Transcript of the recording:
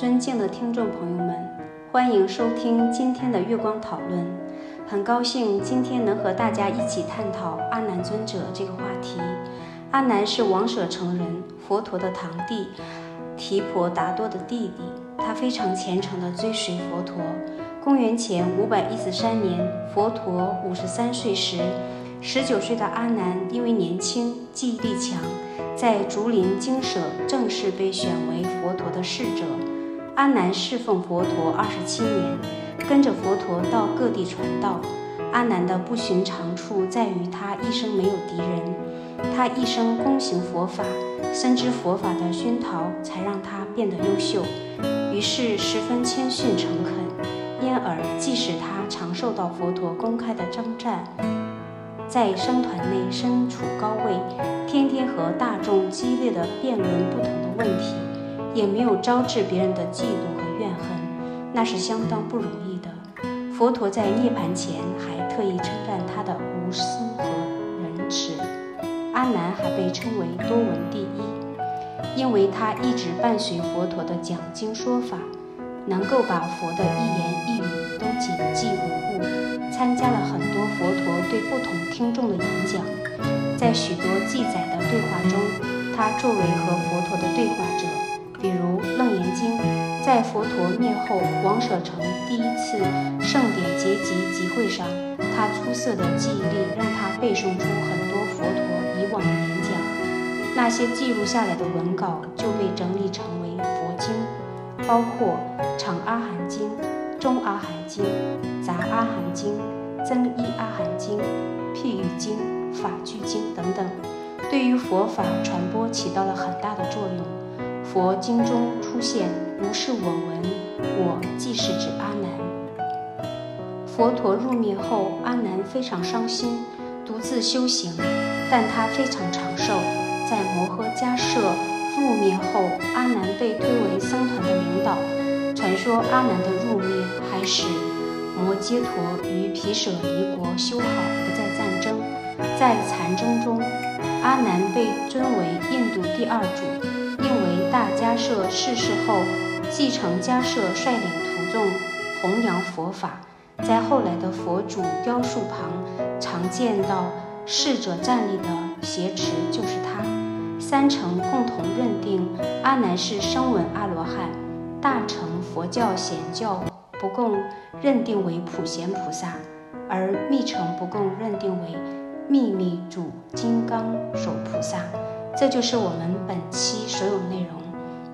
尊敬的听众朋友们，欢迎收听今天的月光讨论。很高兴今天能和大家一起探讨阿难尊者这个话题。阿难是王舍城人，佛陀的堂弟，提婆达多的弟弟。他非常虔诚地追随佛陀。公元前五百一十三年，佛陀五十三岁时，十九岁的阿难因为年轻、记忆力强，在竹林精舍正式被选为佛陀的侍者。阿难侍奉佛陀二十七年，跟着佛陀到各地传道。阿难的不寻常处在于他一生没有敌人，他一生躬行佛法，深知佛法的熏陶，才让他变得优秀。于是十分谦逊诚恳，因而即使他常受到佛陀公开的征战，在僧团内身处高位，天天和大众激烈的辩论不同的问题，也没有招致别人的嫉妒和怨恨，那是相当不容易的。佛陀在涅盘前还特意称赞他的无私和仁慈。阿难还被称为多闻第一，因为他一直伴随佛陀的讲经说法，能够把佛的一言一语都谨记无误。参加了很多佛陀对不同听众的演讲，在许多记载的对话中，他作为和佛陀的对话者，《》。在佛陀灭后，王舍城第一次盛典结集集会上，他出色的记忆力让他背诵出很多佛陀以往的演讲。那些记录下来的文稿就被整理成为佛经，包括《长阿含经》《中阿含经》《杂阿含经》《增一阿含经》《譬喻经》《法句经》等等，对于佛法传播起到了很大的作用。佛经中出现“如是我闻”，我即是指阿难。佛陀入灭后，阿难非常伤心，独自修行，但他非常长寿。在摩诃迦摄入灭后，阿难被推为僧团的领导。传说阿难的入灭，还使摩揭陀与毗舍离国修好，不再战争。在禅宗中，阿难被尊为印度第二祖。大迦摄逝世后，继承迦舍率领徒众弘扬佛法。在后来的佛祖雕塑旁，常见到逝者站立的挟持就是他。三乘共同认定阿难是声闻阿罗汉，大乘佛教显教不共认定为普贤菩萨，而密乘不共认定为秘密主金刚手菩萨。这就是我们本期所有内容。